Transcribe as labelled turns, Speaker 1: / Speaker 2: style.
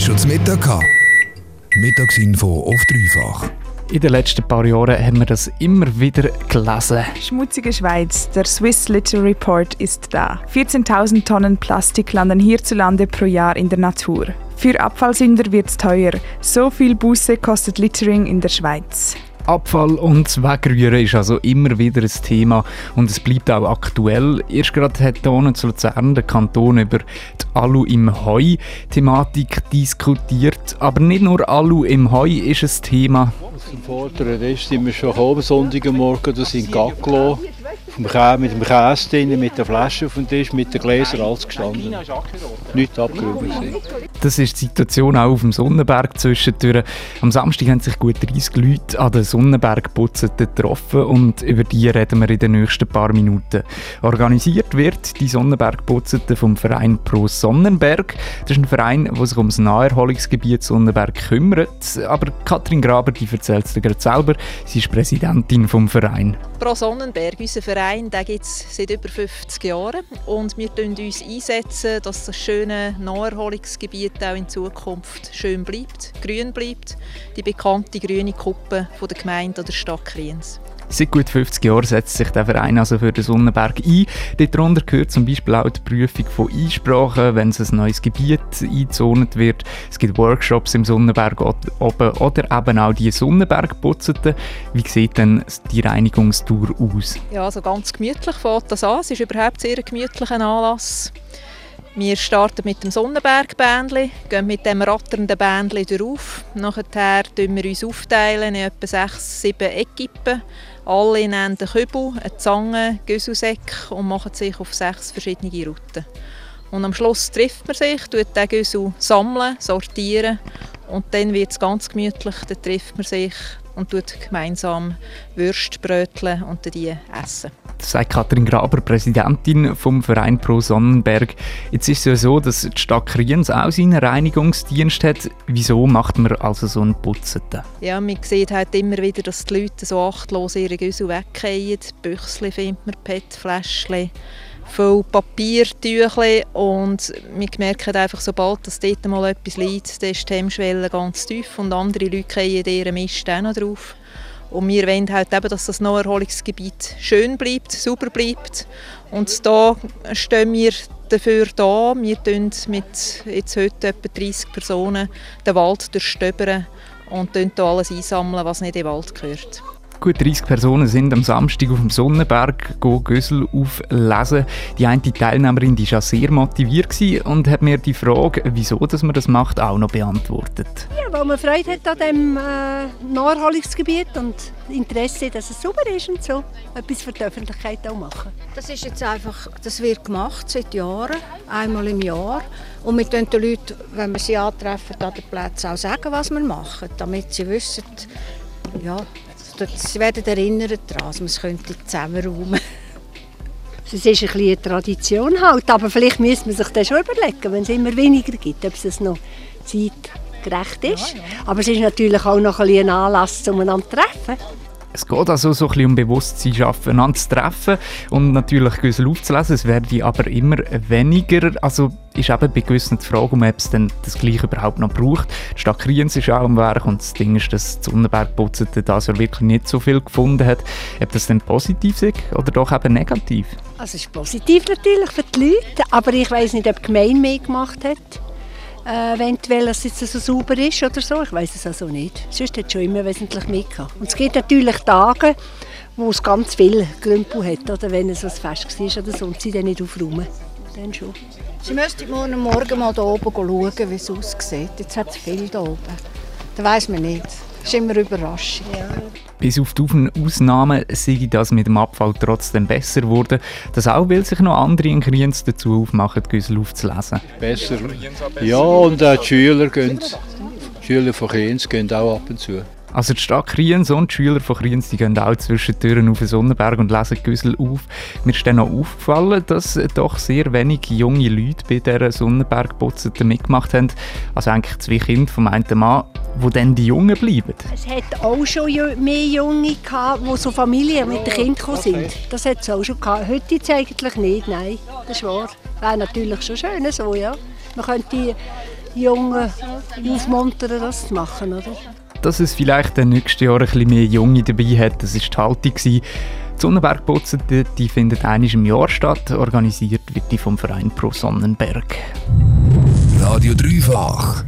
Speaker 1: hast du zum Mittag gehabt? Mittagsinfo auf dreifach.
Speaker 2: In den letzten paar Jahren haben wir das immer wieder gelesen.
Speaker 3: Schmutzige Schweiz, der Swiss Litter Report ist da. 14.000 Tonnen Plastik landen hierzulande pro Jahr in der Natur. Für Abfallsünder wird's teuer. So viel Buße kostet Littering in der Schweiz.
Speaker 2: Abfall und Wegrühren ist also immer wieder ein Thema und es bleibt auch aktuell. Erst gerade hat hier zu Luzern der Kanton über die Alu im Heu-Thematik diskutiert. Aber nicht nur Alu im Heu ist ein Thema.
Speaker 4: Im Vorderen ist, sind wir schon am Sonntagmorgen, da sind Gacklo Kä mit dem Käse drin, mit der Flasche auf dem Tisch, mit den Gläsern, alles gestanden. Nicht abgerührt.
Speaker 2: Das ist die Situation auch auf dem Sonnenberg zwischendurch. Am Samstag haben sich gut 30 Leute an den Sonnenbergputzen getroffen und über die reden wir in den nächsten paar Minuten. Organisiert wird die Sonnenbergputzen vom Verein Pro Sonnenberg. Das ist ein Verein, der sich um das Naherholungsgebiet Sonnenberg kümmert. Aber Katrin Graber, die erzählt es dir gerade selber. Sie ist Präsidentin vom Verein.
Speaker 5: Pro Sonnenberg, unser Verein, gibt es seit über 50 Jahren und wir setzen uns einsetzen, dass das schöne Naherholungsgebiet auch in Zukunft schön bleibt, grün bleibt, die bekannte grüne Kuppe von der Gemeinde oder Stadt Kriens.
Speaker 2: Seit gut 50 Jahren setzt sich der Verein also für den Sonnenberg ein. Darunter gehört zum Beispiel auch die Prüfung von Einsprachen, wenn es ein neues Gebiet eingezont wird. Es gibt Workshops im Sonnenberg oben oder eben auch die Sonnenbergputzeten. Wie sieht denn die Reinigungstour aus?
Speaker 5: Ja, also ganz gemütlich fängt das an. Es ist überhaupt sehr ein gemütlicher Anlass. Wir starten mit dem Sonnenberg-Bändli, gehen mit dem ratternden Bändli drauf. Nachher teilen wir uns aufteilen in etwa sechs, sieben Equipen. Alle nehmen einen Kübel, eine Zange, Güsselsäck und machen sich auf sechs verschiedene Routen. Und am Schluss trifft man sich, tut den Güssel sammeln, sortieren und dann wird es ganz gemütlich, dann trifft man sich und tut gemeinsam bröteln und die essen.
Speaker 2: Das sagt Katrin Graber, Präsidentin vom Verein Pro Sonnenberg. Jetzt ist es ja so, dass die Stadt Kriens auch seinen Reinigungsdienst hat. Wieso macht man also so einen Putzeten?
Speaker 5: Ja, man sieht halt immer wieder, dass die Leute so achtlos ihre Güssel wegkehren. Büchsel findet man, PET-Fläschchen viel Papiertücher und wir merken einfach, sobald dass dort mal etwas liegt, ist die Hemmschwelle ganz tief und andere Leute kriegen ihren Mist auch noch drauf. Und wir wollen halt eben, dass das Naherholungsgebiet schön bleibt, sauber bleibt. Und da stehen wir dafür da. Wir tun mit jetzt heute etwa 30 Personen den Wald durchstöbern und alles einsammeln, was nicht in den Wald gehört.
Speaker 2: Gut 30 Personen sind am Samstag auf dem Sonnenberg Gössel auflesen. Die eine Teilnehmerin die war sehr motiviert und hat mir die Frage, wieso dass man das macht, auch noch beantwortet.
Speaker 6: Ja, weil man Freude hat an dem äh, Naherholungsgebiet und Interesse, dass es sauber ist und so. Etwas für die Öffentlichkeit auch machen.
Speaker 7: Das ist jetzt einfach, das wird gemacht seit Jahren, einmal im Jahr. Und wir den Leuten, wenn wir sie antreffen, an den Plätzen auch sagen, was wir machen, damit sie wissen, ja, Sie werden erinnert daran, dass man es könnte zusammenräumen
Speaker 6: Es ist ein bisschen eine Tradition halt, aber vielleicht müsste man sich das schon überlegen, wenn es immer weniger gibt, ob es noch zeitgerecht ist. Ja, ja. Aber es ist natürlich auch noch ein, ein Anlass, um einander zu treffen.
Speaker 2: Es geht also so ein bisschen um Bewusstsein schaffen, einander zu treffen und natürlich Güssel aufzulesen. Es werde aber immer weniger. Also ist eben bei gewissen die Frage, ob es denn das Gleiche überhaupt noch braucht. Die Stadt Kriens ist auch am Werk und das Ding ist, dass Sonnenberg Putzete das ja wirklich nicht so viel gefunden hat. Ob das denn positiv ist oder doch eben negativ?
Speaker 6: Also es ist positiv natürlich für die Leute, aber ich weiß nicht, ob die Gemeinde mehr gemacht hat äh, eventuell, dass es so sauber ist oder so. Ich weiß es also nicht. Sonst hat es schon immer wesentlich mehr gehabt. Und es gibt natürlich Tage, wo es ganz viel Grümpel hat, oder wenn es fest war oder so, und sie dann nicht aufräumen. Dann schon.
Speaker 7: Sie müsste morgen, morgen mal hier oben schauen, wie es aussieht. Jetzt hat es viel hier oben. Das weiß man nicht. Das ist immer eine Überraschung. Ja.
Speaker 2: Bis auf die Ausnahmen sei das mit dem Abfall trotzdem besser geworden. Das auch, weil sich noch andere in Kriens dazu aufmachen, die Güssel aufzulesen.
Speaker 4: Besser. Ja, und auch die Schüler gehen, die Schüler von Kriens gehen auch ab und zu.
Speaker 2: Also die Stadt Kriens und die Schüler von Kriens die gehen auch zwischen Türen auf den Sonnenberg und lesen Güssel auf. Mir ist dann auch aufgefallen, dass doch sehr wenig junge Leute bei dieser Sonnenbergputzete mitgemacht haben. Also eigentlich zwei Kinder vom einen Mann, wo dann die Jungen bleiben?
Speaker 6: Es hat auch schon mehr Junge die so Familien mit den Kindern gekommen sind. Das hat es auch schon gehabt. Heute eigentlich nicht, nein. Das ist wahr. Wäre natürlich schon schön so, ja. Man könnte die Jungen aufmuntern, das zu machen, oder?
Speaker 2: Dass es vielleicht im nächsten Jahr ein mehr Junge dabei hat, das war die Haltung. Die Sonnenbergputzen die findet einmal im Jahr statt. Organisiert wird die vom Verein Pro Sonnenberg.
Speaker 1: Radio Dreifach.